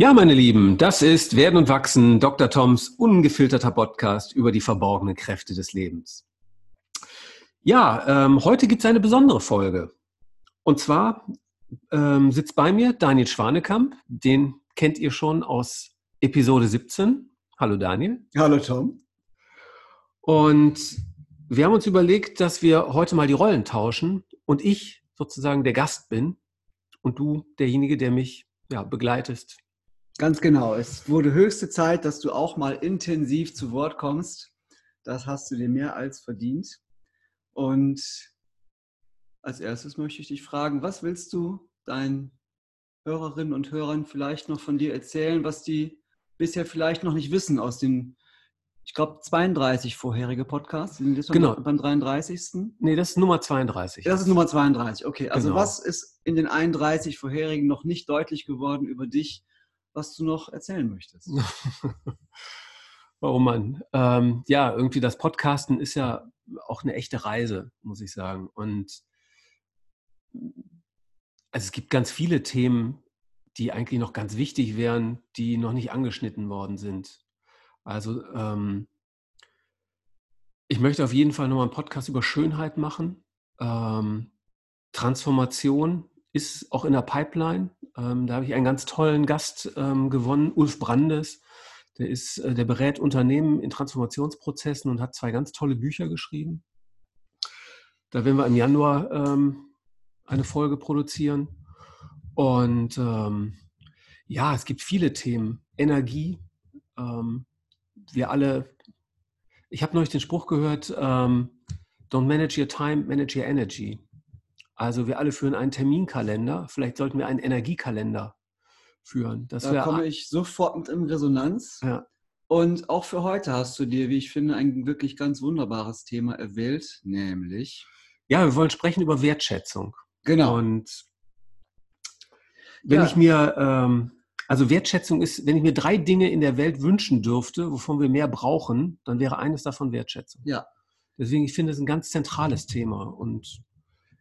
Ja, meine Lieben, das ist Werden und Wachsen, Dr. Toms ungefilterter Podcast über die verborgenen Kräfte des Lebens. Ja, ähm, heute gibt es eine besondere Folge. Und zwar ähm, sitzt bei mir Daniel Schwanekamp, den kennt ihr schon aus Episode 17. Hallo Daniel. Hallo Tom. Und wir haben uns überlegt, dass wir heute mal die Rollen tauschen und ich sozusagen der Gast bin und du derjenige, der mich ja, begleitest Ganz genau. Es wurde höchste Zeit, dass du auch mal intensiv zu Wort kommst. Das hast du dir mehr als verdient. Und als erstes möchte ich dich fragen, was willst du deinen Hörerinnen und Hörern vielleicht noch von dir erzählen, was die bisher vielleicht noch nicht wissen aus den, ich glaube, 32 vorherige Podcasts. Genau. beim 33. Nee, das ist Nummer 32. Das ist Nummer 32, okay. Also genau. was ist in den 31 vorherigen noch nicht deutlich geworden über dich, was du noch erzählen möchtest. oh Mann. Ähm, ja, irgendwie das Podcasten ist ja auch eine echte Reise, muss ich sagen. Und also es gibt ganz viele Themen, die eigentlich noch ganz wichtig wären, die noch nicht angeschnitten worden sind. Also ähm, ich möchte auf jeden Fall nochmal einen Podcast über Schönheit machen. Ähm, Transformation ist auch in der Pipeline. Ähm, da habe ich einen ganz tollen Gast ähm, gewonnen, Ulf Brandes. Der, ist, äh, der berät Unternehmen in Transformationsprozessen und hat zwei ganz tolle Bücher geschrieben. Da werden wir im Januar ähm, eine Folge produzieren. Und ähm, ja, es gibt viele Themen. Energie. Ähm, wir alle, ich habe neulich den Spruch gehört, ähm, don't manage your time, manage your energy. Also wir alle führen einen Terminkalender. Vielleicht sollten wir einen Energiekalender führen. Das da komme ich sofort mit in Resonanz. Ja. Und auch für heute hast du dir, wie ich finde, ein wirklich ganz wunderbares Thema erwählt, nämlich. Ja, wir wollen sprechen über Wertschätzung. Genau. Und wenn ja. ich mir, ähm, also Wertschätzung ist, wenn ich mir drei Dinge in der Welt wünschen dürfte, wovon wir mehr brauchen, dann wäre eines davon Wertschätzung. Ja. Deswegen, ich finde es ein ganz zentrales Thema und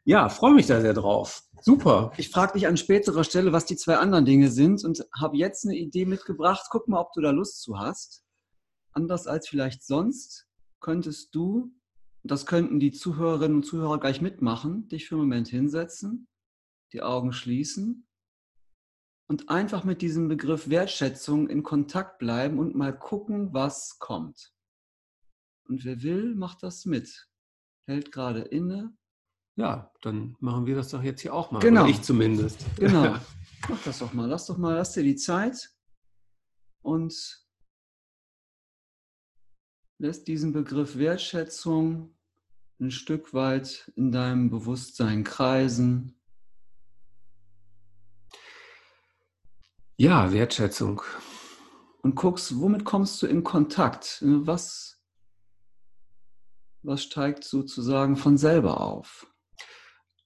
ja, freue mich da sehr drauf. Super. Ich frage dich an späterer Stelle, was die zwei anderen Dinge sind und habe jetzt eine Idee mitgebracht. Guck mal, ob du da Lust zu hast. Anders als vielleicht sonst könntest du, das könnten die Zuhörerinnen und Zuhörer gleich mitmachen, dich für einen Moment hinsetzen, die Augen schließen und einfach mit diesem Begriff Wertschätzung in Kontakt bleiben und mal gucken, was kommt. Und wer will, macht das mit. Hält gerade inne ja, dann machen wir das doch jetzt hier auch mal. Genau. Oder ich zumindest. Genau. Mach das doch mal. Lass doch mal, lass dir die Zeit und lässt diesen Begriff Wertschätzung ein Stück weit in deinem Bewusstsein kreisen. Ja, Wertschätzung. Und guckst, womit kommst du in Kontakt? Was, was steigt sozusagen von selber auf?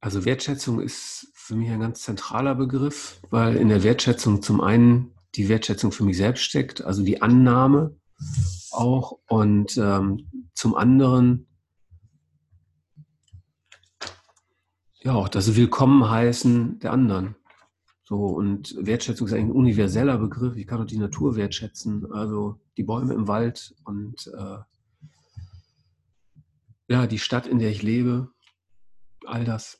Also Wertschätzung ist für mich ein ganz zentraler Begriff, weil in der Wertschätzung zum einen die Wertschätzung für mich selbst steckt, also die Annahme auch und ähm, zum anderen ja auch das Willkommen heißen der anderen. So und Wertschätzung ist eigentlich ein universeller Begriff. Ich kann auch die Natur wertschätzen, also die Bäume im Wald und äh, ja die Stadt, in der ich lebe, all das.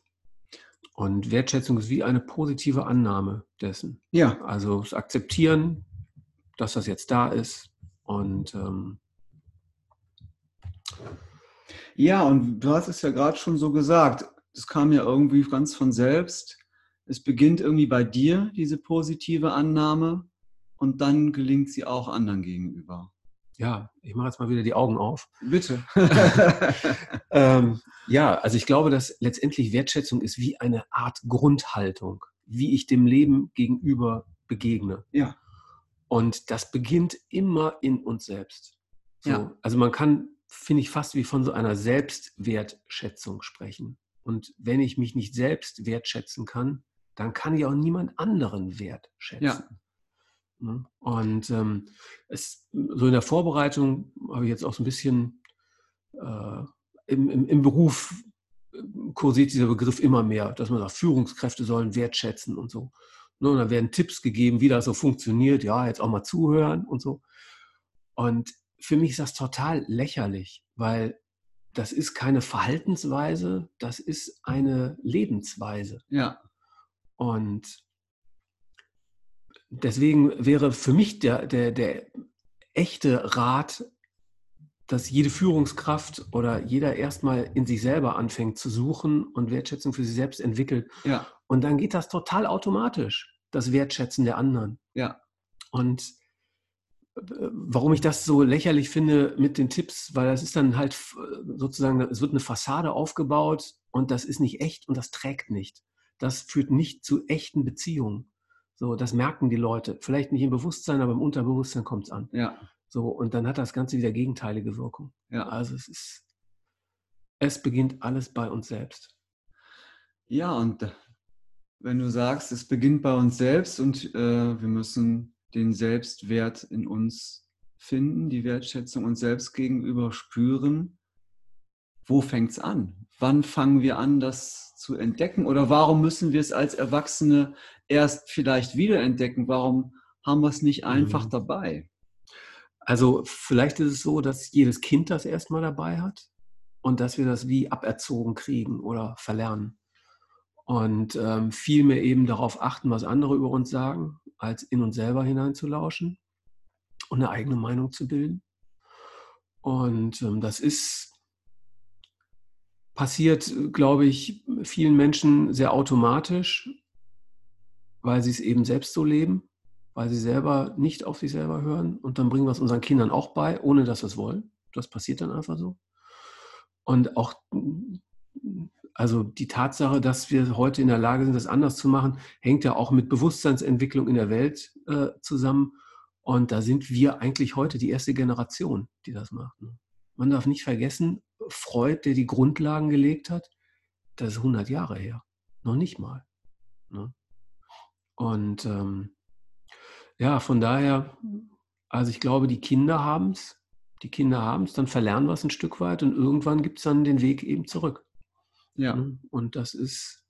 Und Wertschätzung ist wie eine positive Annahme dessen. Ja. Also das Akzeptieren, dass das jetzt da ist. Und ähm ja, und du hast es ja gerade schon so gesagt. Es kam ja irgendwie ganz von selbst. Es beginnt irgendwie bei dir, diese positive Annahme, und dann gelingt sie auch anderen gegenüber ja, ich mache jetzt mal wieder die Augen auf. Bitte. ähm, ja, also ich glaube, dass letztendlich Wertschätzung ist wie eine Art Grundhaltung, wie ich dem Leben gegenüber begegne. Ja. Und das beginnt immer in uns selbst. So, ja. Also man kann, finde ich, fast wie von so einer Selbstwertschätzung sprechen. Und wenn ich mich nicht selbst wertschätzen kann, dann kann ich auch niemand anderen wertschätzen. Ja. Ne? Und ähm, es, so in der Vorbereitung habe ich jetzt auch so ein bisschen äh, im, im, im, Beruf äh, kursiert dieser Begriff immer mehr, dass man sagt, Führungskräfte sollen wertschätzen und so. Ne, und dann werden Tipps gegeben, wie das so funktioniert. Ja, jetzt auch mal zuhören und so. Und für mich ist das total lächerlich, weil das ist keine Verhaltensweise, das ist eine Lebensweise. Ja. Und deswegen wäre für mich der, der, der echte Rat, dass jede Führungskraft oder jeder erstmal in sich selber anfängt zu suchen und Wertschätzung für sich selbst entwickelt. Ja. Und dann geht das total automatisch, das Wertschätzen der anderen. Ja. Und äh, warum ich das so lächerlich finde mit den Tipps, weil das ist dann halt sozusagen, es wird eine Fassade aufgebaut und das ist nicht echt und das trägt nicht. Das führt nicht zu echten Beziehungen. So, das merken die Leute. Vielleicht nicht im Bewusstsein, aber im Unterbewusstsein kommt es an. Ja. So, und dann hat das Ganze wieder gegenteilige Wirkung. Ja. Also es ist, es beginnt alles bei uns selbst. Ja, und wenn du sagst, es beginnt bei uns selbst und äh, wir müssen den Selbstwert in uns finden, die Wertschätzung uns selbst gegenüber spüren, wo fängt es an? Wann fangen wir an, das zu entdecken? Oder warum müssen wir es als Erwachsene erst vielleicht wiederentdecken? Warum haben wir es nicht einfach mhm. dabei? Also vielleicht ist es so, dass jedes Kind das erstmal dabei hat und dass wir das wie aberzogen kriegen oder verlernen. Und ähm, viel mehr eben darauf achten, was andere über uns sagen, als in uns selber hineinzulauschen und eine eigene Meinung zu bilden. Und ähm, das ist passiert, glaube ich, vielen Menschen sehr automatisch, weil sie es eben selbst so leben, weil sie selber nicht auf sich selber hören. Und dann bringen wir es unseren Kindern auch bei, ohne dass wir es wollen. Das passiert dann einfach so. Und auch, also die Tatsache, dass wir heute in der Lage sind, das anders zu machen, hängt ja auch mit Bewusstseinsentwicklung in der Welt äh, zusammen. Und da sind wir eigentlich heute die erste Generation, die das macht. Ne? Man darf nicht vergessen, Freud, der die Grundlagen gelegt hat, das ist 100 Jahre her. Noch nicht mal. Ne? Und ähm, ja, von daher, also ich glaube, die Kinder haben es, die Kinder haben es, dann verlernen wir es ein Stück weit und irgendwann gibt es dann den Weg eben zurück. Ja. Ne? Und das ist,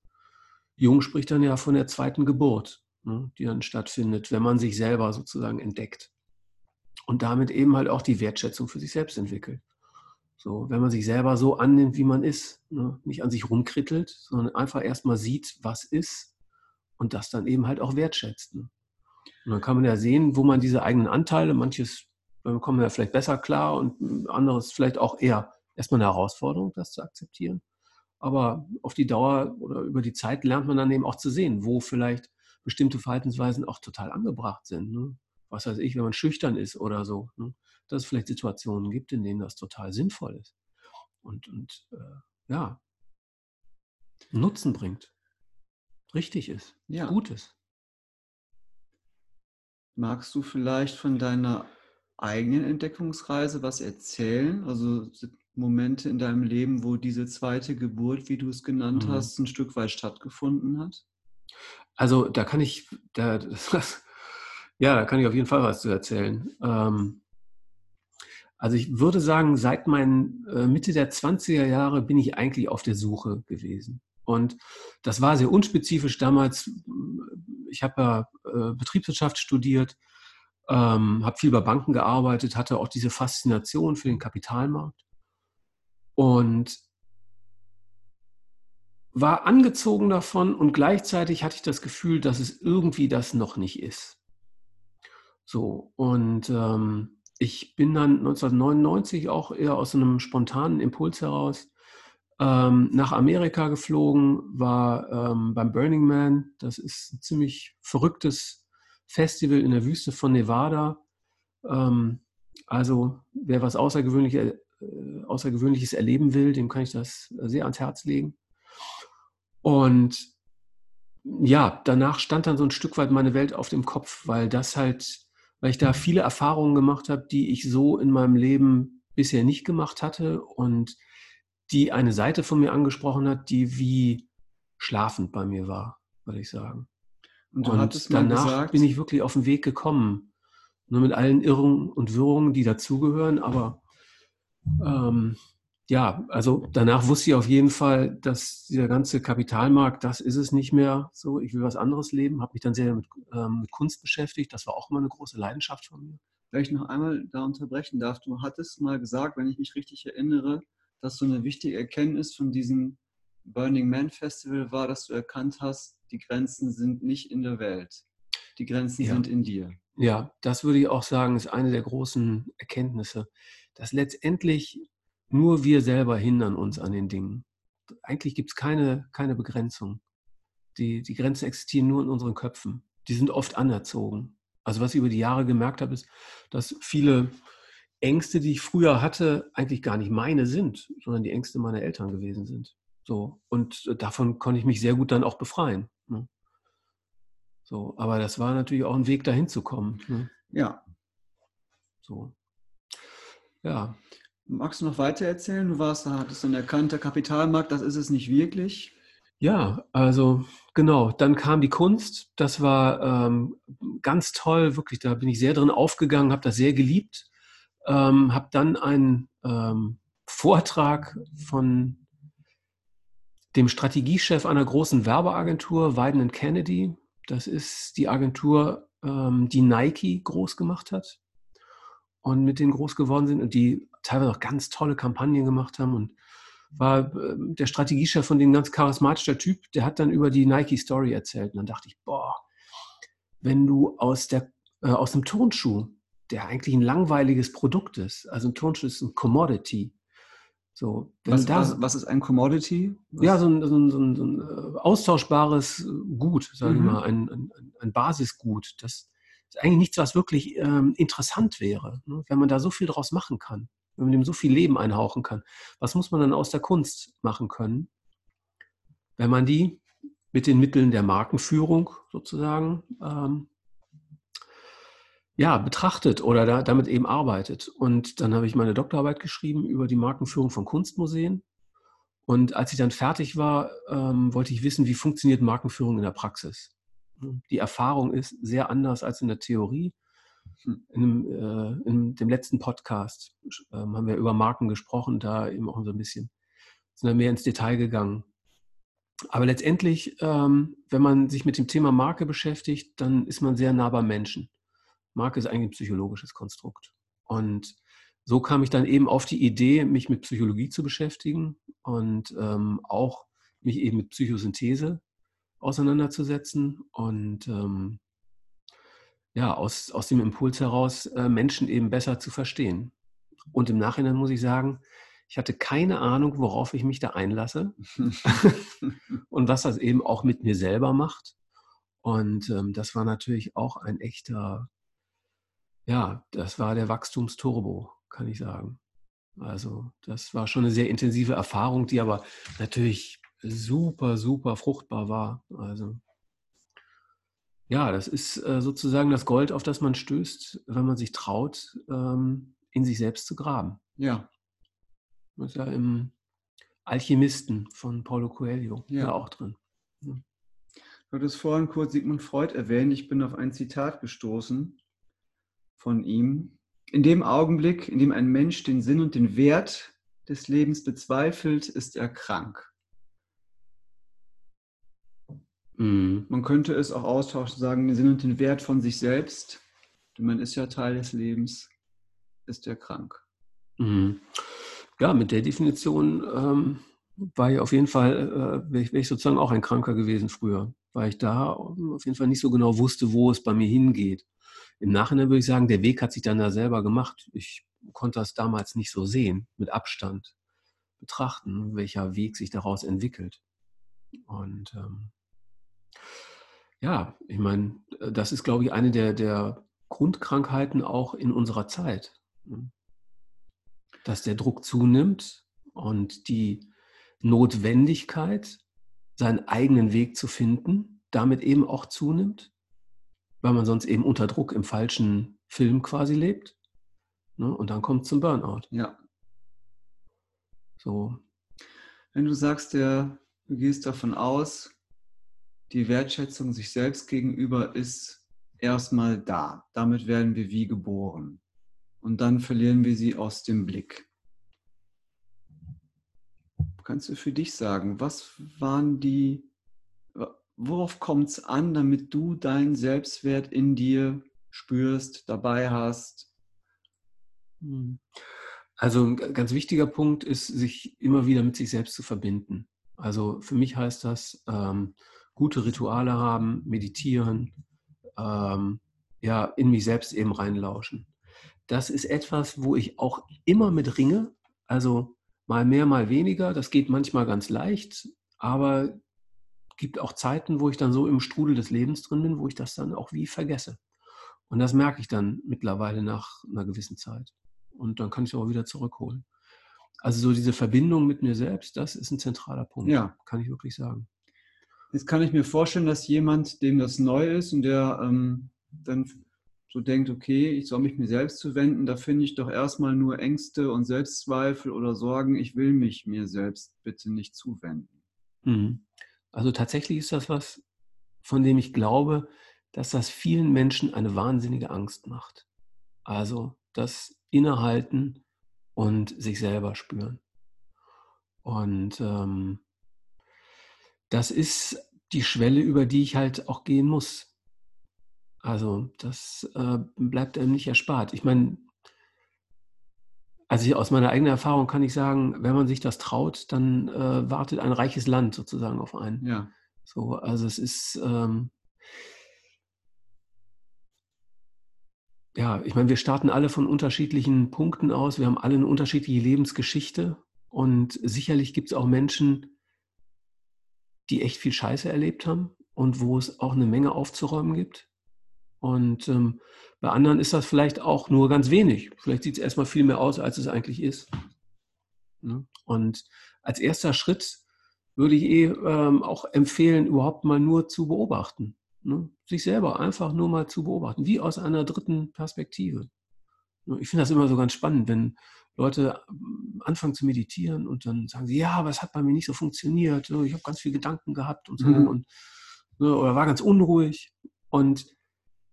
Jung spricht dann ja von der zweiten Geburt, ne, die dann stattfindet, wenn man sich selber sozusagen entdeckt. Und damit eben halt auch die Wertschätzung für sich selbst entwickelt. So, wenn man sich selber so annimmt, wie man ist, ne? nicht an sich rumkrittelt, sondern einfach erstmal sieht, was ist und das dann eben halt auch wertschätzt. Ne? Und dann kann man ja sehen, wo man diese eigenen Anteile, manches kommen ja vielleicht besser klar und anderes vielleicht auch eher erstmal eine Herausforderung, das zu akzeptieren. Aber auf die Dauer oder über die Zeit lernt man dann eben auch zu sehen, wo vielleicht bestimmte Verhaltensweisen auch total angebracht sind. Ne? Was weiß ich, wenn man schüchtern ist oder so. Ne? Dass es vielleicht Situationen gibt, in denen das total sinnvoll ist und, und äh, ja, Nutzen bringt, richtig ist, ja. gut ist. Magst du vielleicht von deiner eigenen Entdeckungsreise was erzählen? Also Momente in deinem Leben, wo diese zweite Geburt, wie du es genannt mhm. hast, ein Stück weit stattgefunden hat? Also da kann ich, da, das, ja, da kann ich auf jeden Fall was zu erzählen. Ähm, also ich würde sagen, seit meinen äh, Mitte der 20er Jahre bin ich eigentlich auf der Suche gewesen. Und das war sehr unspezifisch damals. Ich habe ja äh, Betriebswirtschaft studiert, ähm, habe viel bei Banken gearbeitet, hatte auch diese Faszination für den Kapitalmarkt und war angezogen davon und gleichzeitig hatte ich das Gefühl, dass es irgendwie das noch nicht ist. So, und ähm, ich bin dann 1999 auch eher aus einem spontanen Impuls heraus ähm, nach Amerika geflogen, war ähm, beim Burning Man. Das ist ein ziemlich verrücktes Festival in der Wüste von Nevada. Ähm, also wer was Außergewöhnliches, äh, Außergewöhnliches erleben will, dem kann ich das sehr ans Herz legen. Und ja, danach stand dann so ein Stück weit meine Welt auf dem Kopf, weil das halt weil ich da viele Erfahrungen gemacht habe, die ich so in meinem Leben bisher nicht gemacht hatte und die eine Seite von mir angesprochen hat, die wie schlafend bei mir war, würde ich sagen. Und, und danach gesagt, bin ich wirklich auf den Weg gekommen. Nur mit allen Irrungen und Wirrungen, die dazugehören, aber ähm, ja, also danach wusste ich auf jeden Fall, dass dieser ganze Kapitalmarkt, das ist es nicht mehr so. Ich will was anderes leben, habe mich dann sehr mit, ähm, mit Kunst beschäftigt. Das war auch immer eine große Leidenschaft von mir. Wenn ich noch einmal da unterbrechen darf, du hattest mal gesagt, wenn ich mich richtig erinnere, dass so eine wichtige Erkenntnis von diesem Burning Man Festival war, dass du erkannt hast, die Grenzen sind nicht in der Welt. Die Grenzen ja. sind in dir. Ja, das würde ich auch sagen, ist eine der großen Erkenntnisse, dass letztendlich nur wir selber hindern uns an den Dingen. Eigentlich gibt es keine, keine Begrenzung. Die, die Grenzen existieren nur in unseren Köpfen. Die sind oft anerzogen. Also was ich über die Jahre gemerkt habe, ist, dass viele Ängste, die ich früher hatte, eigentlich gar nicht meine sind, sondern die Ängste meiner Eltern gewesen sind. So. Und davon konnte ich mich sehr gut dann auch befreien. Ne? So, aber das war natürlich auch ein Weg, dahin zu kommen. Ne? Ja. So. Ja. Magst du noch weiter erzählen? Du warst, da hattest dann erkannt, der Kapitalmarkt, das ist es nicht wirklich. Ja, also genau. Dann kam die Kunst. Das war ähm, ganz toll, wirklich. Da bin ich sehr drin aufgegangen, habe das sehr geliebt. Ähm, habe dann einen ähm, Vortrag von dem Strategiechef einer großen Werbeagentur, Weiden Kennedy. Das ist die Agentur, ähm, die Nike groß gemacht hat und mit denen groß geworden sind und die teilweise auch ganz tolle Kampagnen gemacht haben und war äh, der Strategiechef von denen ganz charismatischer Typ, der hat dann über die Nike Story erzählt und dann dachte ich, boah, wenn du aus der äh, aus einem Turnschuh, der eigentlich ein langweiliges Produkt ist, also ein Turnschuh ist ein Commodity. So, was, da, was, was, ist ein Commodity? Was? Ja, so ein, so ein, so ein, so ein äh, austauschbares Gut, sage mhm. ich mal, ein, ein, ein Basisgut, das ist eigentlich nichts, was wirklich ähm, interessant wäre, ne? wenn man da so viel draus machen kann, wenn man dem so viel Leben einhauchen kann. Was muss man dann aus der Kunst machen können, wenn man die mit den Mitteln der Markenführung sozusagen ähm, ja, betrachtet oder da, damit eben arbeitet. Und dann habe ich meine Doktorarbeit geschrieben über die Markenführung von Kunstmuseen. Und als ich dann fertig war, ähm, wollte ich wissen, wie funktioniert Markenführung in der Praxis. Die Erfahrung ist sehr anders als in der Theorie. In dem, äh, in dem letzten Podcast äh, haben wir über Marken gesprochen, da eben auch so ein bisschen, sind wir mehr ins Detail gegangen. Aber letztendlich, ähm, wenn man sich mit dem Thema Marke beschäftigt, dann ist man sehr nah beim Menschen. Marke ist eigentlich ein psychologisches Konstrukt. Und so kam ich dann eben auf die Idee, mich mit Psychologie zu beschäftigen und ähm, auch mich eben mit Psychosynthese auseinanderzusetzen und ähm, ja, aus, aus dem Impuls heraus äh, Menschen eben besser zu verstehen. Und im Nachhinein muss ich sagen, ich hatte keine Ahnung, worauf ich mich da einlasse und was das eben auch mit mir selber macht. Und ähm, das war natürlich auch ein echter, ja, das war der Wachstumsturbo, kann ich sagen. Also das war schon eine sehr intensive Erfahrung, die aber natürlich super, super fruchtbar war. Also ja, das ist äh, sozusagen das Gold, auf das man stößt, wenn man sich traut, ähm, in sich selbst zu graben. Ja. Das ist ja im Alchemisten von Paulo Coelho ja, auch drin. Ja. Du hattest vorhin kurz Sigmund Freud erwähnt. Ich bin auf ein Zitat gestoßen von ihm. In dem Augenblick, in dem ein Mensch den Sinn und den Wert des Lebens bezweifelt, ist er krank. Mhm. Man könnte es auch austauschen, sagen, den Sinn und den Wert von sich selbst, denn man ist ja Teil des Lebens, ist er krank. Mhm. Ja, mit der Definition ähm, war ich auf jeden Fall, äh, wäre ich, wär ich, sozusagen auch ein Kranker gewesen früher, weil ich da auf jeden Fall nicht so genau wusste, wo es bei mir hingeht. Im Nachhinein würde ich sagen, der Weg hat sich dann da selber gemacht. Ich konnte das damals nicht so sehen, mit Abstand betrachten, welcher Weg sich daraus entwickelt. Und ähm, ja, ich meine, äh, das ist, glaube ich, eine der, der Grundkrankheiten auch in unserer Zeit. Ne? Dass der Druck zunimmt und die Notwendigkeit, seinen eigenen Weg zu finden, damit eben auch zunimmt, weil man sonst eben unter Druck im falschen Film quasi lebt. Ne? Und dann kommt es zum Burnout. Ja. So. Wenn du sagst, der, du gehst davon aus, die Wertschätzung sich selbst gegenüber ist erstmal da. Damit werden wir wie geboren. Und dann verlieren wir sie aus dem Blick. kannst du für dich sagen, was waren die, worauf kommt es an, damit du deinen Selbstwert in dir spürst, dabei hast? Hm. Also ein ganz wichtiger Punkt ist, sich immer wieder mit sich selbst zu verbinden. Also für mich heißt das, ähm, gute Rituale haben, meditieren, ähm, ja, in mich selbst eben reinlauschen. Das ist etwas, wo ich auch immer mit ringe. Also mal mehr, mal weniger. Das geht manchmal ganz leicht, aber gibt auch Zeiten, wo ich dann so im Strudel des Lebens drin bin, wo ich das dann auch wie vergesse. Und das merke ich dann mittlerweile nach einer gewissen Zeit und dann kann ich es auch wieder zurückholen. Also so diese Verbindung mit mir selbst, das ist ein zentraler Punkt, ja. kann ich wirklich sagen. Jetzt kann ich mir vorstellen, dass jemand, dem das neu ist und der ähm, dann so denkt, okay, ich soll mich mir selbst zuwenden, da finde ich doch erstmal nur Ängste und Selbstzweifel oder Sorgen, ich will mich mir selbst bitte nicht zuwenden. Mhm. Also tatsächlich ist das was, von dem ich glaube, dass das vielen Menschen eine wahnsinnige Angst macht. Also das Innehalten und sich selber spüren. Und ähm, das ist die Schwelle, über die ich halt auch gehen muss. Also das äh, bleibt einem nicht erspart. Ich meine, also aus meiner eigenen Erfahrung kann ich sagen, wenn man sich das traut, dann äh, wartet ein reiches Land sozusagen auf einen. Ja. So, also es ist, ähm, ja, ich meine, wir starten alle von unterschiedlichen Punkten aus. Wir haben alle eine unterschiedliche Lebensgeschichte. Und sicherlich gibt es auch Menschen, die echt viel Scheiße erlebt haben und wo es auch eine Menge aufzuräumen gibt. Und ähm, bei anderen ist das vielleicht auch nur ganz wenig. Vielleicht sieht es erstmal viel mehr aus, als es eigentlich ist. Ne? Und als erster Schritt würde ich eh ähm, auch empfehlen, überhaupt mal nur zu beobachten. Ne? Sich selber einfach nur mal zu beobachten, wie aus einer dritten Perspektive. Ne? Ich finde das immer so ganz spannend, wenn Leute ähm, anfangen zu meditieren und dann sagen sie, ja, aber es hat bei mir nicht so funktioniert. Ne? Ich habe ganz viele Gedanken gehabt und so mhm. und ne, oder war ganz unruhig. Und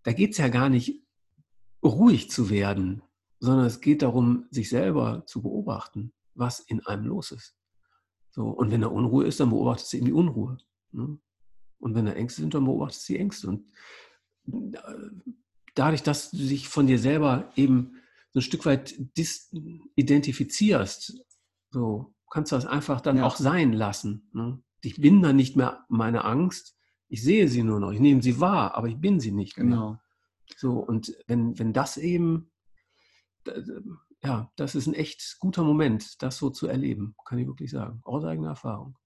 da geht es ja gar nicht, ruhig zu werden, sondern es geht darum, sich selber zu beobachten, was in einem los ist. So, und wenn da Unruhe ist, dann beobachtest du eben die Unruhe. Ne? Und wenn da Ängste sind, dann beobachtest du die Ängste. Und äh, dadurch, dass du dich von dir selber eben so ein Stück weit identifizierst, so kannst du das einfach dann ja. auch sein lassen. Ne? Ich bin dann nicht mehr meine Angst, ich sehe sie nur noch, ich nehme sie wahr, aber ich bin sie nicht genau. mehr. So, und wenn, wenn das eben, ja, das ist ein echt guter Moment, das so zu erleben, kann ich wirklich sagen, aus eigener Erfahrung.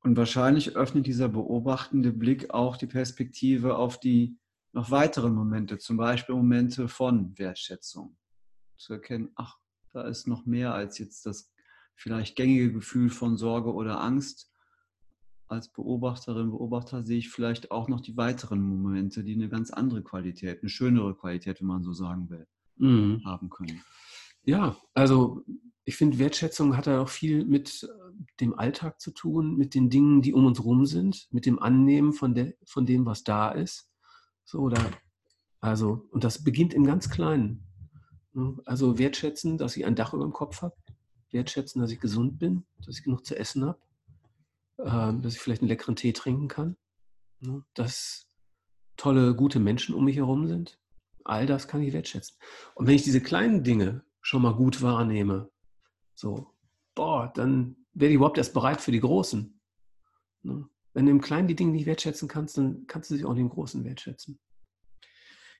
Und wahrscheinlich öffnet dieser beobachtende Blick auch die Perspektive auf die noch weiteren Momente, zum Beispiel Momente von Wertschätzung. Zu erkennen, ach, da ist noch mehr als jetzt das vielleicht gängige Gefühl von Sorge oder Angst. Als Beobachterin, Beobachter sehe ich vielleicht auch noch die weiteren Momente, die eine ganz andere Qualität, eine schönere Qualität, wenn man so sagen will, mhm. haben können. Ja, also ich finde, Wertschätzung hat ja auch viel mit äh, dem Alltag zu tun, mit den Dingen, die um uns rum sind, mit dem Annehmen von, de, von dem, was da ist. So, oder, also, und das beginnt im ganz Kleinen. Ne? Also wertschätzen, dass ich ein Dach über dem Kopf habe, wertschätzen, dass ich gesund bin, dass ich genug zu essen habe, ähm, dass ich vielleicht einen leckeren Tee trinken kann, ne? dass tolle, gute Menschen um mich herum sind. All das kann ich wertschätzen. Und wenn ich diese kleinen Dinge schon mal gut wahrnehme, so, boah, dann werde ich überhaupt erst bereit für die Großen. Ne? Wenn du im Kleinen die Dinge nicht wertschätzen kannst, dann kannst du sich auch im Großen wertschätzen.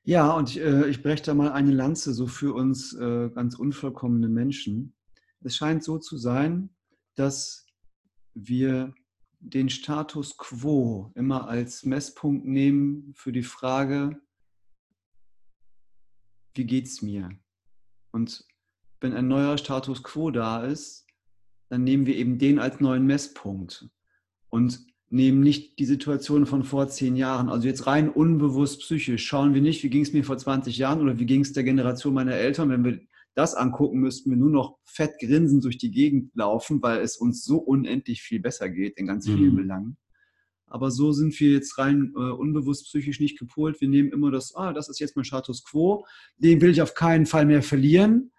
Ja, und ich, äh, ich breche da mal eine Lanze so für uns äh, ganz unvollkommene Menschen. Es scheint so zu sein, dass wir den Status quo immer als Messpunkt nehmen für die Frage, wie geht's mir? Und wenn ein neuer Status quo da ist, dann nehmen wir eben den als neuen Messpunkt und nehmen nicht die Situation von vor zehn Jahren. Also jetzt rein unbewusst psychisch schauen wir nicht, wie ging es mir vor 20 Jahren oder wie ging es der Generation meiner Eltern. Wenn wir das angucken, müssten wir nur noch fett grinsend durch die Gegend laufen, weil es uns so unendlich viel besser geht in ganz vielen mhm. Belangen. Aber so sind wir jetzt rein äh, unbewusst psychisch nicht gepolt. Wir nehmen immer das, ah, das ist jetzt mein Status quo, den will ich auf keinen Fall mehr verlieren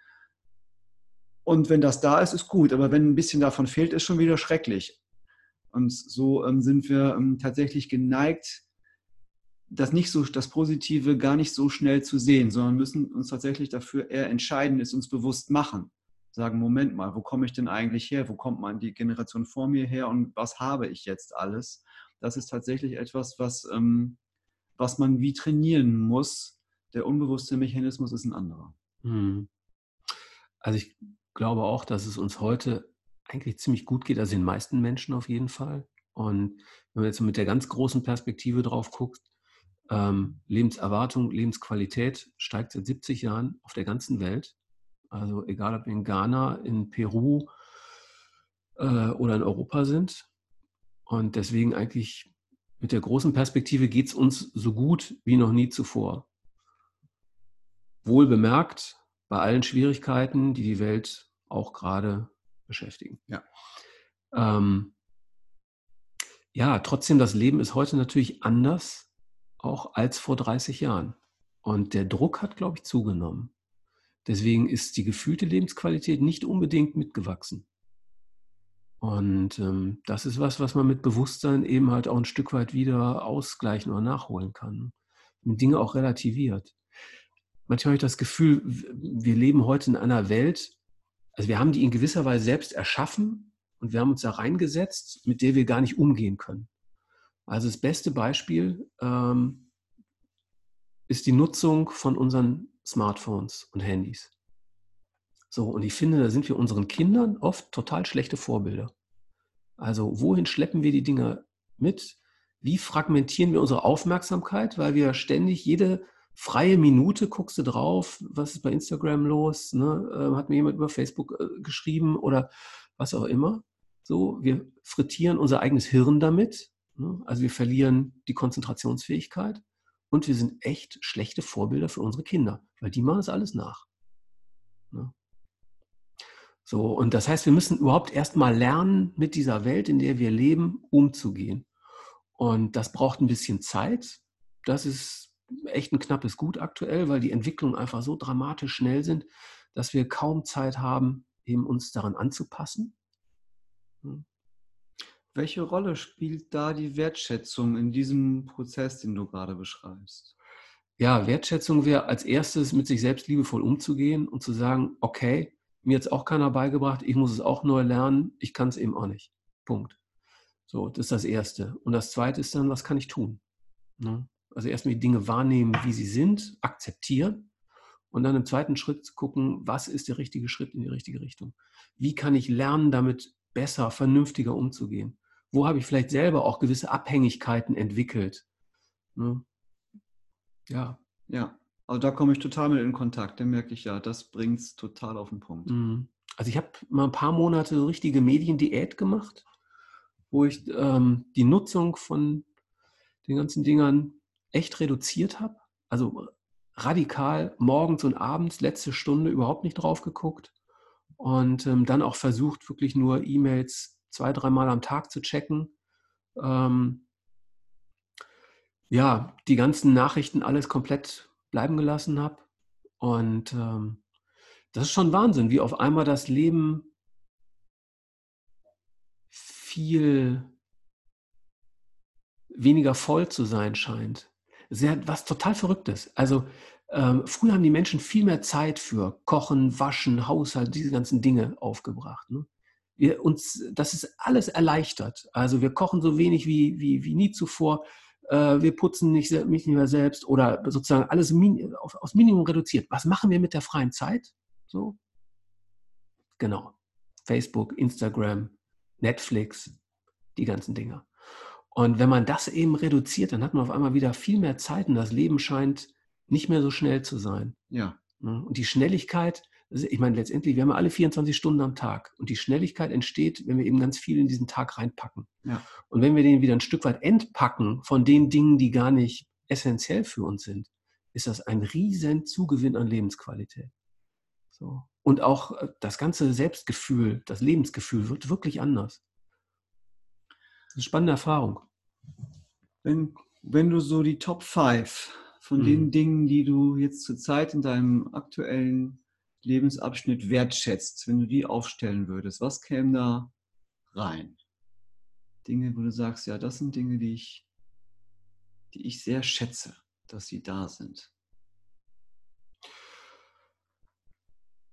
Und wenn das da ist, ist gut. Aber wenn ein bisschen davon fehlt, ist schon wieder schrecklich. Und so ähm, sind wir ähm, tatsächlich geneigt, das nicht so, das Positive gar nicht so schnell zu sehen, sondern müssen uns tatsächlich dafür eher entscheiden, es uns bewusst machen. Sagen, Moment mal, wo komme ich denn eigentlich her? Wo kommt man die Generation vor mir her und was habe ich jetzt alles? Das ist tatsächlich etwas, was, ähm, was man wie trainieren muss. Der unbewusste Mechanismus ist ein anderer. Hm. Also ich glaube auch, dass es uns heute eigentlich ziemlich gut geht, also den meisten Menschen auf jeden Fall. Und wenn man jetzt mit der ganz großen Perspektive drauf guckt, ähm, Lebenserwartung, Lebensqualität steigt seit 70 Jahren auf der ganzen Welt. Also egal ob in Ghana, in Peru äh, oder in Europa sind. Und deswegen eigentlich mit der großen Perspektive geht es uns so gut wie noch nie zuvor. Wohl bemerkt, bei allen Schwierigkeiten, die die Welt auch gerade beschäftigen. Ja. Ähm, ja, trotzdem, das Leben ist heute natürlich anders, auch als vor 30 Jahren. Und der Druck hat, glaube ich, zugenommen. Deswegen ist die gefühlte Lebensqualität nicht unbedingt mitgewachsen. Und ähm, das ist was, was man mit Bewusstsein eben halt auch ein Stück weit wieder ausgleichen oder nachholen kann. Und Dinge auch relativiert. Manchmal habe ich das Gefühl, wir leben heute in einer Welt, also wir haben die in gewisser Weise selbst erschaffen und wir haben uns da reingesetzt, mit der wir gar nicht umgehen können. Also das beste Beispiel ähm, ist die Nutzung von unseren Smartphones und Handys. So, und ich finde, da sind wir unseren Kindern oft total schlechte Vorbilder. Also, wohin schleppen wir die Dinge mit? Wie fragmentieren wir unsere Aufmerksamkeit? Weil wir ständig jede freie Minute guckst du drauf, was ist bei Instagram los? Ne? Äh, hat mir jemand über Facebook äh, geschrieben oder was auch immer. So, wir frittieren unser eigenes Hirn damit. Ne? Also wir verlieren die Konzentrationsfähigkeit und wir sind echt schlechte Vorbilder für unsere Kinder, weil die machen das alles nach. Ne? So, und das heißt, wir müssen überhaupt erstmal lernen, mit dieser Welt, in der wir leben, umzugehen. Und das braucht ein bisschen Zeit. Das ist echt ein knappes Gut aktuell, weil die Entwicklungen einfach so dramatisch schnell sind, dass wir kaum Zeit haben, eben uns daran anzupassen. Hm. Welche Rolle spielt da die Wertschätzung in diesem Prozess, den du gerade beschreibst? Ja, Wertschätzung wäre als erstes mit sich selbst liebevoll umzugehen und zu sagen, okay, mir hat es auch keiner beigebracht, ich muss es auch neu lernen, ich kann es eben auch nicht. Punkt. So, das ist das Erste. Und das Zweite ist dann, was kann ich tun? Ne? Also erstmal die Dinge wahrnehmen, wie sie sind, akzeptieren und dann im zweiten Schritt gucken, was ist der richtige Schritt in die richtige Richtung? Wie kann ich lernen, damit besser, vernünftiger umzugehen? Wo habe ich vielleicht selber auch gewisse Abhängigkeiten entwickelt? Ne? Ja. Ja, also da komme ich total mit in Kontakt. Da merke ich ja, das bringt es total auf den Punkt. Mhm. Also ich habe mal ein paar Monate so richtige Mediendiät gemacht, wo ich ähm, die Nutzung von den ganzen Dingern echt reduziert habe. Also radikal morgens und abends, letzte Stunde überhaupt nicht drauf geguckt. Und ähm, dann auch versucht, wirklich nur E-Mails zwei, dreimal am Tag zu checken. Ähm, ja, die ganzen Nachrichten alles komplett bleiben gelassen habe. Und ähm, das ist schon Wahnsinn, wie auf einmal das Leben viel weniger voll zu sein scheint sehr, was total Verrücktes. Also ähm, früher haben die Menschen viel mehr Zeit für Kochen, Waschen, Haushalt, diese ganzen Dinge aufgebracht. Ne? Wir, uns, das ist alles erleichtert. Also wir kochen so wenig wie, wie, wie nie zuvor. Äh, wir putzen nicht, nicht mehr selbst oder sozusagen alles min, auf, aufs Minimum reduziert. Was machen wir mit der freien Zeit? So, genau. Facebook, Instagram, Netflix, die ganzen Dinge. Und wenn man das eben reduziert, dann hat man auf einmal wieder viel mehr Zeit und das Leben scheint nicht mehr so schnell zu sein. Ja. Ne? Und die Schnelligkeit, ich meine, letztendlich, wir haben alle 24 Stunden am Tag. Und die Schnelligkeit entsteht, wenn wir eben ganz viel in diesen Tag reinpacken. Ja. Und wenn wir den wieder ein Stück weit entpacken von den Dingen, die gar nicht essentiell für uns sind, ist das ein riesen Zugewinn an Lebensqualität. So. Und auch äh, das ganze Selbstgefühl, das Lebensgefühl wird wirklich anders eine spannende Erfahrung. Wenn, wenn du so die Top 5 von mhm. den Dingen, die du jetzt zurzeit in deinem aktuellen Lebensabschnitt wertschätzt, wenn du die aufstellen würdest, was käme da rein? Dinge, wo du sagst, ja, das sind Dinge, die ich, die ich sehr schätze, dass sie da sind.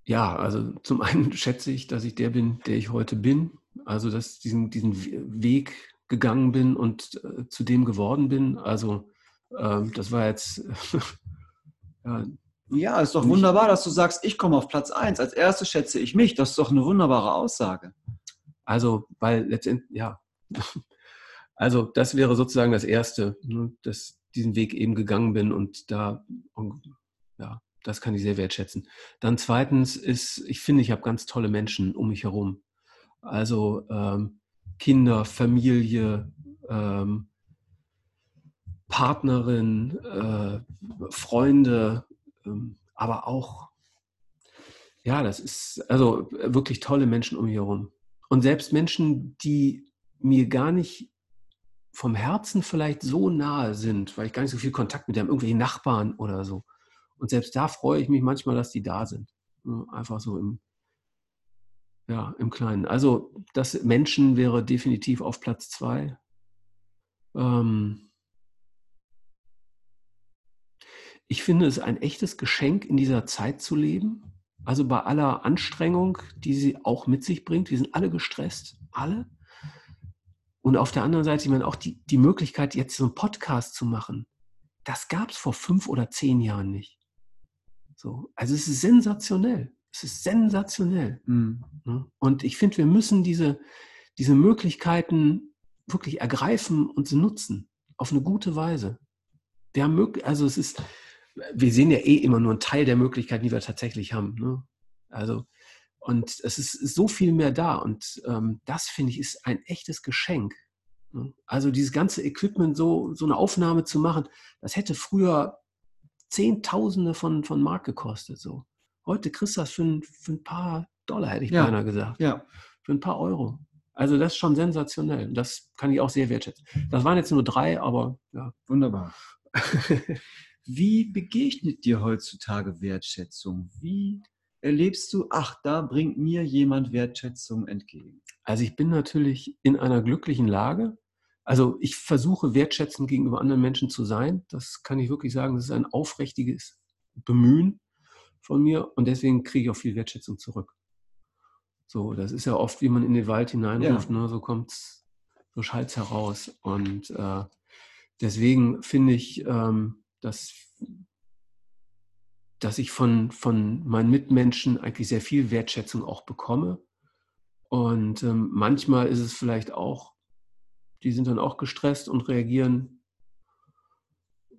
Ja, also zum einen schätze ich, dass ich der bin, der ich heute bin. Also, dass ich diesen, diesen Weg gegangen bin und äh, zu dem geworden bin. Also, äh, das war jetzt. ja, ja, ist doch wunderbar, dass du sagst, ich komme auf Platz 1. Als erstes schätze ich mich. Das ist doch eine wunderbare Aussage. Also, weil letztendlich, ja. Also, das wäre sozusagen das Erste, ne, dass diesen Weg eben gegangen bin und da, ja, das kann ich sehr wertschätzen. Dann zweitens ist, ich finde, ich habe ganz tolle Menschen um mich herum. Also ähm, Kinder, Familie, ähm, Partnerin, äh, Freunde, ähm, aber auch, ja, das ist also wirklich tolle Menschen um mich herum. Und selbst Menschen, die mir gar nicht vom Herzen vielleicht so nahe sind, weil ich gar nicht so viel Kontakt mit haben, irgendwelche Nachbarn oder so. Und selbst da freue ich mich manchmal, dass die da sind. Einfach so im, ja, im Kleinen. Also das Menschen wäre definitiv auf Platz zwei. Ähm ich finde es ein echtes Geschenk, in dieser Zeit zu leben. Also bei aller Anstrengung, die sie auch mit sich bringt. Wir sind alle gestresst, alle. Und auf der anderen Seite, ich meine, auch die, die Möglichkeit, jetzt so einen Podcast zu machen, das gab es vor fünf oder zehn Jahren nicht. So, also es ist sensationell. Es ist sensationell. Mhm. Und ich finde, wir müssen diese, diese Möglichkeiten wirklich ergreifen und sie nutzen. Auf eine gute Weise. Wir haben also es ist, wir sehen ja eh immer nur einen Teil der Möglichkeiten, die wir tatsächlich haben. Ne? Also, und es ist so viel mehr da. Und ähm, das, finde ich, ist ein echtes Geschenk. Ne? Also dieses ganze Equipment, so, so eine Aufnahme zu machen, das hätte früher Zehntausende von, von Mark gekostet. So. Heute kriegst du das für ein, für ein paar Dollar, hätte ich ja. beinahe gesagt. Ja. Für ein paar Euro. Also das ist schon sensationell. Das kann ich auch sehr wertschätzen. Das waren jetzt nur drei, aber ja. Wunderbar. Wie begegnet dir heutzutage Wertschätzung? Wie erlebst du, ach, da bringt mir jemand Wertschätzung entgegen? Also ich bin natürlich in einer glücklichen Lage, also ich versuche wertschätzend gegenüber anderen Menschen zu sein. Das kann ich wirklich sagen. Das ist ein aufrichtiges Bemühen von mir und deswegen kriege ich auch viel Wertschätzung zurück. So, das ist ja oft, wie man in den Wald hineinruft, ja. ne? so kommt's, so schallt heraus. Und äh, deswegen finde ich, ähm, dass, dass ich von, von meinen Mitmenschen eigentlich sehr viel Wertschätzung auch bekomme. Und ähm, manchmal ist es vielleicht auch die sind dann auch gestresst und reagieren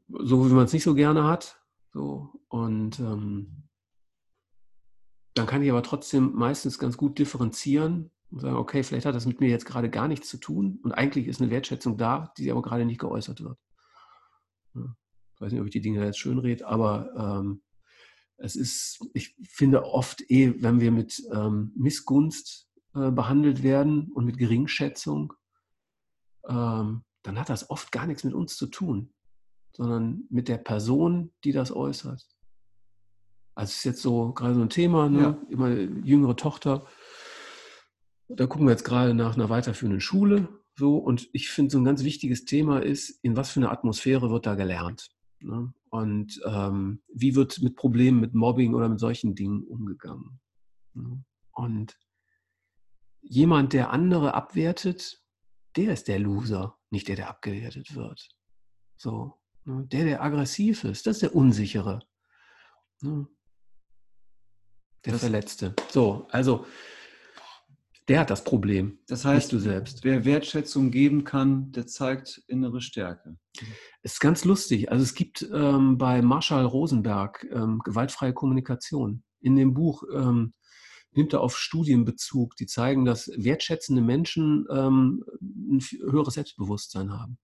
so, wie man es nicht so gerne hat. So, und ähm, dann kann ich aber trotzdem meistens ganz gut differenzieren und sagen, okay, vielleicht hat das mit mir jetzt gerade gar nichts zu tun und eigentlich ist eine Wertschätzung da, die aber gerade nicht geäußert wird. Ich weiß nicht, ob ich die Dinge jetzt schön rede, aber ähm, es ist, ich finde oft eh, wenn wir mit ähm, Missgunst äh, behandelt werden und mit Geringschätzung, ähm, dann hat das oft gar nichts mit uns zu tun, sondern mit der Person, die das äußert. Also es ist jetzt so gerade so ein Thema, ne? ja. immer jüngere Tochter. Da gucken wir jetzt gerade nach einer weiterführenden Schule. So, und ich finde, so ein ganz wichtiges Thema ist, in was für eine Atmosphäre wird da gelernt? Ne? Und ähm, wie wird mit Problemen, mit Mobbing oder mit solchen Dingen umgegangen? Ne? Und jemand, der andere abwertet, der ist der Loser, nicht der, der abgewertet wird. So, ne? der, der aggressiv ist, das ist der Unsichere. Der das, Verletzte. So, also der hat das Problem. Das heißt, du selbst. Wer Wertschätzung geben kann, der zeigt innere Stärke. Es ist ganz lustig. Also es gibt ähm, bei Marshall Rosenberg ähm, gewaltfreie Kommunikation. In dem Buch ähm, nimmt er auf Studien Bezug, die zeigen, dass wertschätzende Menschen ähm, ein höheres Selbstbewusstsein haben.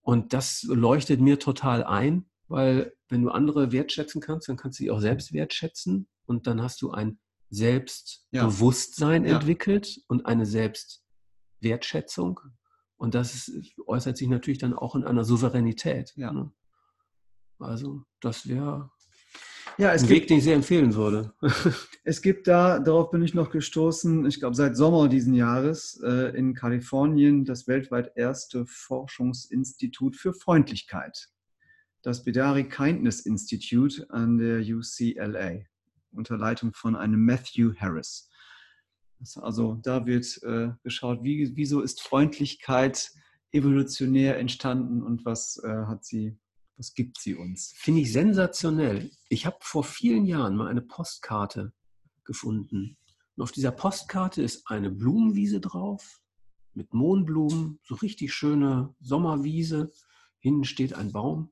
Und das leuchtet mir total ein, weil wenn du andere wertschätzen kannst, dann kannst du sie auch selbst wertschätzen und dann hast du ein Selbstbewusstsein ja. entwickelt und eine Selbstwertschätzung. Und das ist, äußert sich natürlich dann auch in einer Souveränität. Ja. Ne? Also das wäre Ja, es Ein gibt, Weg, den ich sehr empfehlen würde. es gibt da, darauf bin ich noch gestoßen, ich glaube seit Sommer diesen Jahres äh, in Kalifornien das weltweit erste Forschungsinstitut für Freundlichkeit. Das Bidari Kindness Institute an der UCLA unter Leitung von einem Matthew Harris. Also da wird äh, geschaut, wie, wieso ist Freundlichkeit evolutionär entstanden und was äh, hat sie was gibt sie uns? Finde ich sensationell. Ich habe vor vielen Jahren mal eine Postkarte gefunden. Und auf dieser Postkarte ist eine Blumenwiese drauf mit Mohnblumen, so richtig schöne Sommerwiese. Hinten steht ein Baum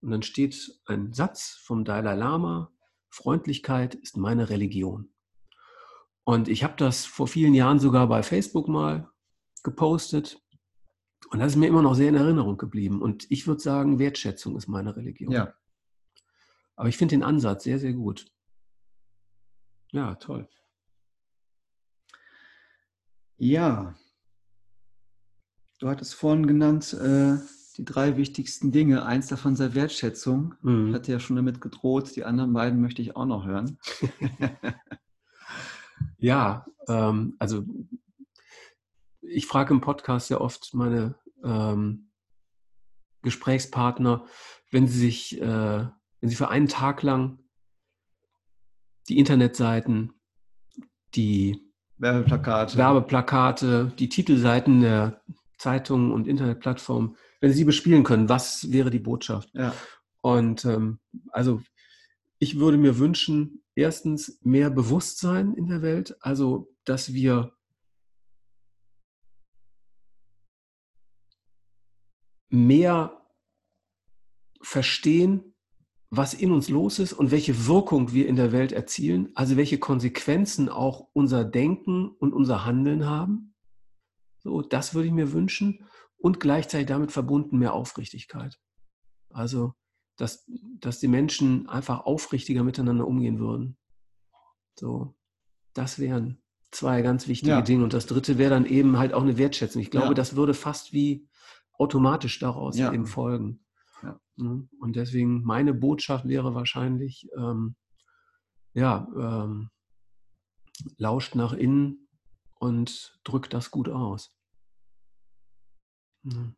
und dann steht ein Satz vom Dalai Lama, Freundlichkeit ist meine Religion. Und ich habe das vor vielen Jahren sogar bei Facebook mal gepostet und das ist mir immer noch sehr in Erinnerung geblieben. Und ich würde sagen, Wertschätzung ist meine Religion. Ja. Aber ich finde den Ansatz sehr, sehr gut. Ja, toll. Ja. Du hattest vorhin genannt, äh, die drei wichtigsten Dinge. Eins davon sei Wertschätzung. Mhm. Ich hatte ja schon damit gedroht. Die anderen beiden möchte ich auch noch hören. ja, ähm, also ich frage im Podcast ja oft meine ähm, Gesprächspartner, wenn sie sich, äh, wenn sie für einen Tag lang die Internetseiten, die Werbeplakate. Werbeplakate, die Titelseiten der Zeitungen und Internetplattformen, wenn sie bespielen können, was wäre die Botschaft? Ja. Und ähm, also ich würde mir wünschen, erstens mehr Bewusstsein in der Welt, also dass wir mehr verstehen, was in uns los ist und welche Wirkung wir in der Welt erzielen, also welche Konsequenzen auch unser Denken und unser Handeln haben. So, das würde ich mir wünschen und gleichzeitig damit verbunden mehr Aufrichtigkeit. Also, dass, dass die Menschen einfach aufrichtiger miteinander umgehen würden. So, das wären zwei ganz wichtige Ja. Dinge. Und das dritte wäre dann eben halt auch eine Wertschätzung. Ich glaube, Ja. das würde fast wie automatisch daraus Ja. eben folgen. Ne? Und deswegen meine Botschaft wäre wahrscheinlich, ähm, ja, ähm, lauscht nach innen und drückt das gut aus. Ne?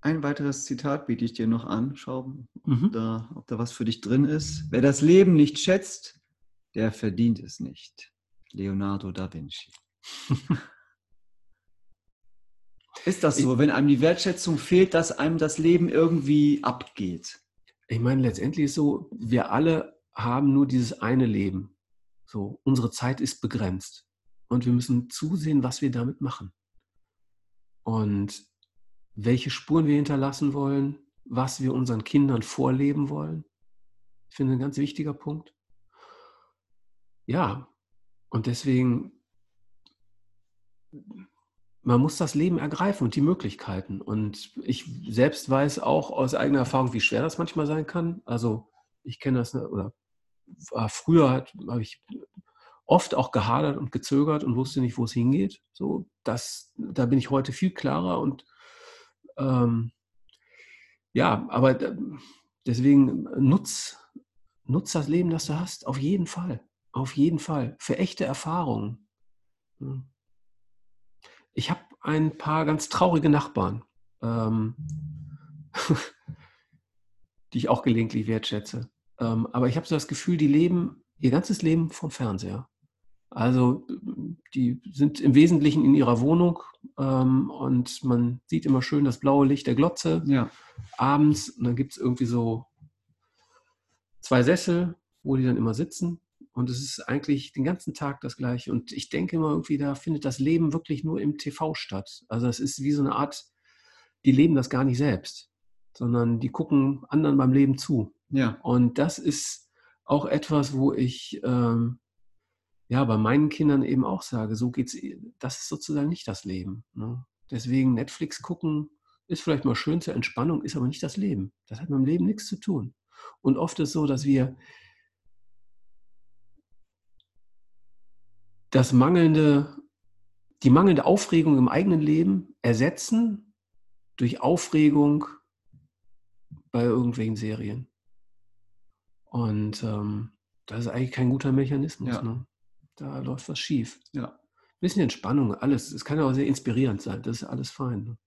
Ein weiteres Zitat biete ich dir noch an. Schau, Mhm. da, ob da was für dich drin ist. Wer das Leben nicht schätzt, der verdient es nicht. Leonardo da Vinci. ist das so, wenn einem die Wertschätzung fehlt, dass einem das Leben irgendwie abgeht? Ich meine, letztendlich ist so, wir alle haben nur dieses eine Leben. So, unsere Zeit ist begrenzt. Und wir müssen zusehen, was wir damit machen. Und welche Spuren wir hinterlassen wollen, was wir unseren Kindern vorleben wollen. Ich finde ein ganz wichtiger Punkt. Ja, und deswegen, man muss das Leben ergreifen und die Möglichkeiten. Und ich selbst weiß auch aus eigener Erfahrung, wie schwer das manchmal sein kann. Also ich kenne das, ne, oder war früher habe ich oft auch gehadert und gezögert und wusste nicht, wo es hingeht. So, das, da bin ich heute viel klarer und ähm, ja, aber da- deswegen nutz, nutz das Leben, das du hast, auf jeden Fall. Auf jeden Fall. Für echte Erfahrungen. Ja. Ich habe ein paar ganz traurige Nachbarn, ähm, die ich auch gelegentlich wertschätze. Ähm, aber ich habe so das Gefühl, die leben ihr ganzes Leben vom Fernseher. Also die sind im Wesentlichen in ihrer Wohnung ähm, und man sieht immer schön das blaue Licht der Glotze Ja. abends und dann gibt es irgendwie so zwei Sessel, wo die dann immer sitzen. Und es ist eigentlich den ganzen Tag das Gleiche. Und ich denke immer irgendwie, da findet das Leben wirklich nur im TV statt. Also es ist wie so eine Art, die leben das gar nicht selbst, sondern die gucken anderen beim Leben zu. Ja. Und das ist auch etwas, wo ich ähm, ja bei meinen Kindern eben auch sage, so geht's, das ist sozusagen nicht das Leben. Ne? Deswegen Netflix gucken ist vielleicht mal schön zur Entspannung, ist aber nicht das Leben. Das hat mit dem Leben nichts zu tun. Und oft ist es so, dass wir das mangelnde, die mangelnde Aufregung im eigenen Leben ersetzen durch Aufregung bei irgendwelchen Serien. Und ähm, das ist eigentlich kein guter Mechanismus. Ja. Ne? Da läuft was schief. Ja. bisschen Entspannung, alles. Es kann ja auch sehr inspirierend sein. Das ist alles fein. Ne?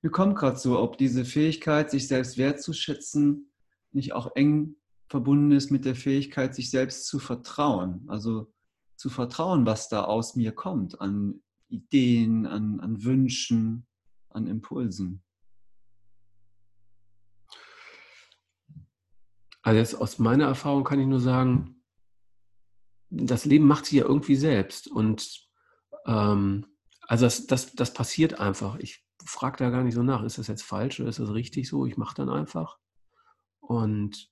Mir kommt gerade so, ob diese Fähigkeit, sich selbst wertzuschätzen, nicht auch eng verbunden ist mit der Fähigkeit, sich selbst zu vertrauen. Also zu vertrauen, was da aus mir kommt, an Ideen, an, an Wünschen, an Impulsen. Also jetzt aus meiner Erfahrung kann ich nur sagen, das Leben macht sich ja irgendwie selbst. Und ähm, also das, das, das passiert einfach. Ich frage da gar nicht so nach, ist das jetzt falsch oder ist das richtig so? Ich mache dann einfach. Und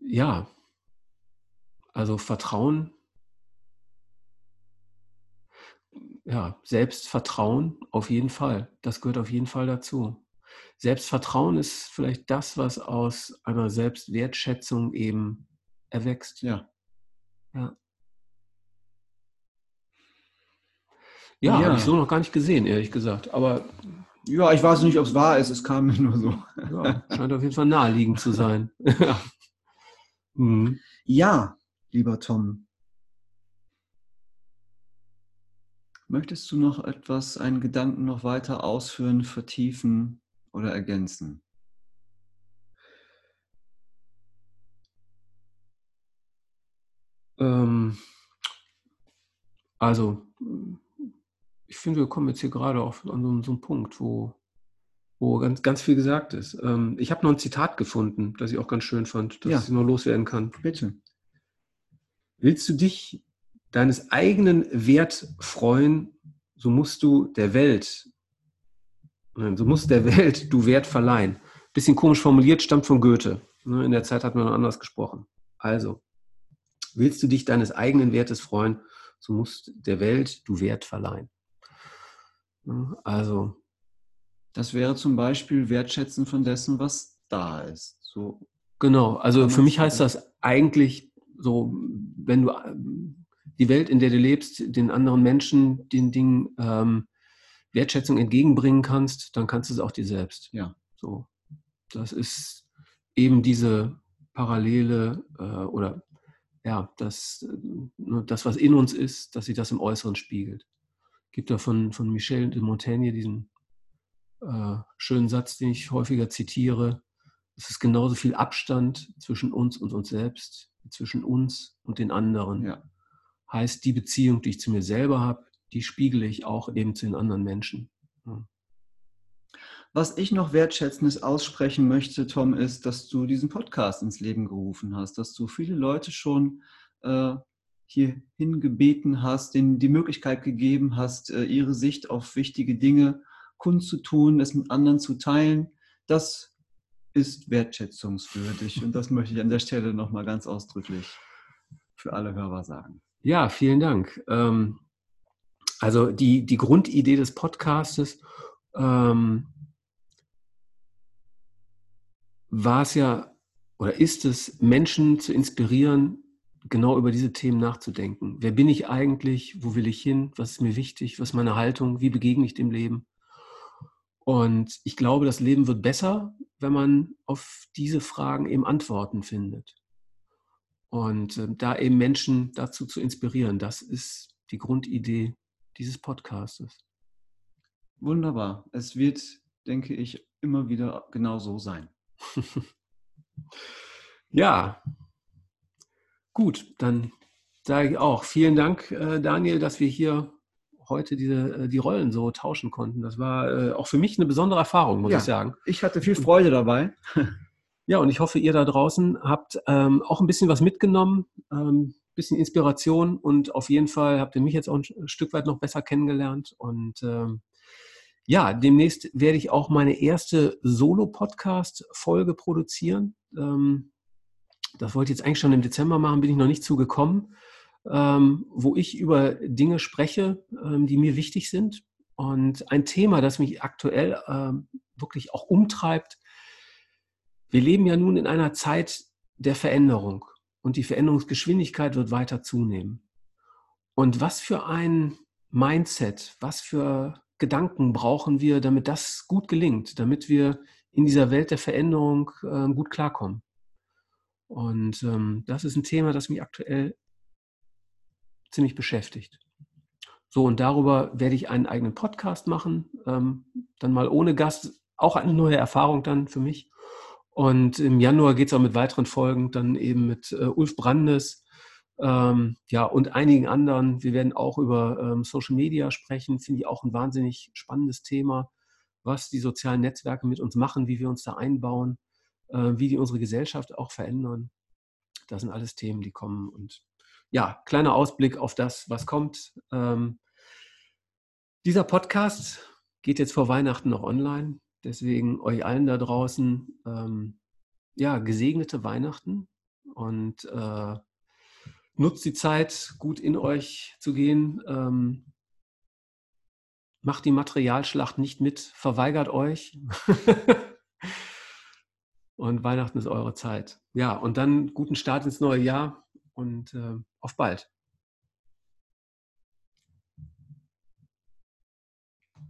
ja, also Vertrauen, ja, Selbstvertrauen auf jeden Fall. Das gehört auf jeden Fall dazu. Selbstvertrauen ist vielleicht das, was aus einer Selbstwertschätzung eben erwächst. Ja. Ja. Ja, Ja. habe ich so noch gar nicht gesehen, ehrlich gesagt. Aber Ja, ich weiß nicht, ob es wahr ist, es kam mir nur so. ja, scheint auf jeden Fall naheliegend zu sein. Mhm. Ja, lieber Tom. Möchtest du noch etwas, einen Gedanken noch weiter ausführen, vertiefen oder ergänzen? Ähm, also, ich finde, wir kommen jetzt hier gerade auf an so, so einen Punkt, wo, wo ganz, ganz viel gesagt ist. Ähm, ich habe noch ein Zitat gefunden, das ich auch ganz schön fand, das Ja. ich noch loswerden kann. Bitte. Willst du dich deines eigenen Wert freuen, so musst du der Welt, so muss der Welt du Wert verleihen. Bisschen komisch formuliert, stammt von Goethe. Ne, In der Zeit hat man noch anders gesprochen. Also, willst du dich deines eigenen Wertes freuen, so musst der Welt du Wert verleihen. Ne, Also, Das wäre zum Beispiel Wertschätzen von dessen, was da ist. So, Genau, also für mich heißt das eigentlich so, wenn du die Welt, in der du lebst, den anderen Menschen, den Dingen ähm, Wertschätzung entgegenbringen kannst, dann kannst du es auch dir selbst. ja. So, das ist eben diese Parallele äh, oder ja, das, äh, das, was in uns ist, dass sich das im Äußeren spiegelt. Gibt da von, von Michel de Montaigne diesen äh, schönen Satz, den ich häufiger zitiere. Es ist genauso viel Abstand zwischen uns und uns selbst, zwischen uns und den anderen. ja. Heißt, die Beziehung, die ich zu mir selber habe, die spiegele ich auch eben zu den anderen Menschen. Ja. Was ich noch Wertschätzendes aussprechen möchte, Tom, ist, dass du diesen Podcast ins Leben gerufen hast, dass du viele Leute schon äh, hierhin gebeten hast, denen die Möglichkeit gegeben hast, äh, ihre Sicht auf wichtige Dinge kundzutun, es mit anderen zu teilen. Das ist wertschätzungswürdig und das möchte ich an der Stelle nochmal ganz ausdrücklich für alle Hörer sagen. Ja, vielen Dank. Ähm, also die, die Grundidee des Podcastes ähm, war es ja oder ist es, Menschen zu inspirieren, genau über diese Themen nachzudenken. Wer bin ich eigentlich? Wo will ich hin? Was ist mir wichtig? Was ist meine Haltung? Wie begegne ich dem Leben? Und ich glaube, das Leben wird besser, wenn man auf diese Fragen eben Antworten findet. Und äh, da eben Menschen dazu zu inspirieren, das ist die Grundidee dieses Podcastes. Wunderbar. Es wird, denke ich, immer wieder genau so sein. Ja, gut, dann sage ich auch vielen Dank, äh, Daniel, dass wir hier heute diese, äh, die Rollen so tauschen konnten. Das war äh, auch für mich eine besondere Erfahrung, muss Ja. ich sagen. Ich hatte viel Freude dabei. Ja, und ich hoffe, ihr da draußen habt ähm, auch ein bisschen was mitgenommen, ein bisschen Inspiration und auf jeden Fall habt ihr mich jetzt auch ein Stück weit noch besser kennengelernt. Und ähm, ja, demnächst werde ich auch meine erste Solo-Podcast-Folge produzieren. Ähm, das wollte ich jetzt eigentlich schon im Dezember machen, bin ich noch nicht zugekommen, ähm, wo ich über Dinge spreche, ähm, die mir wichtig sind. Und ein Thema, das mich aktuell ähm, wirklich auch umtreibt, wir leben ja nun in einer Zeit der Veränderung und die Veränderungsgeschwindigkeit wird weiter zunehmen. Und was für ein Mindset, was für Gedanken brauchen wir, damit das gut gelingt, damit wir in dieser Welt der Veränderung äh, gut klarkommen. Und ähm, das ist ein Thema, das mich aktuell ziemlich beschäftigt. So, und darüber werde ich einen eigenen Podcast machen, ähm, dann mal ohne Gast, auch eine neue Erfahrung dann für mich. Und im Januar geht es auch mit weiteren Folgen, dann eben mit äh, Ulf Brandes, ähm, ja, und einigen anderen. Wir werden auch über ähm, Social Media sprechen, finde ich auch ein wahnsinnig spannendes Thema, was die sozialen Netzwerke mit uns machen, wie wir uns da einbauen, äh, wie die unsere Gesellschaft auch verändern. Das sind alles Themen, die kommen. Und ja, kleiner Ausblick auf das, was kommt. Ähm, dieser Podcast geht jetzt vor Weihnachten noch online. Deswegen euch allen da draußen, ähm, ja, gesegnete Weihnachten und äh, nutzt die Zeit, gut in euch zu gehen. Ähm, macht die Materialschlacht nicht mit, verweigert euch. und Weihnachten ist eure Zeit. Ja, und dann guten Start ins neue Jahr und äh, auf bald.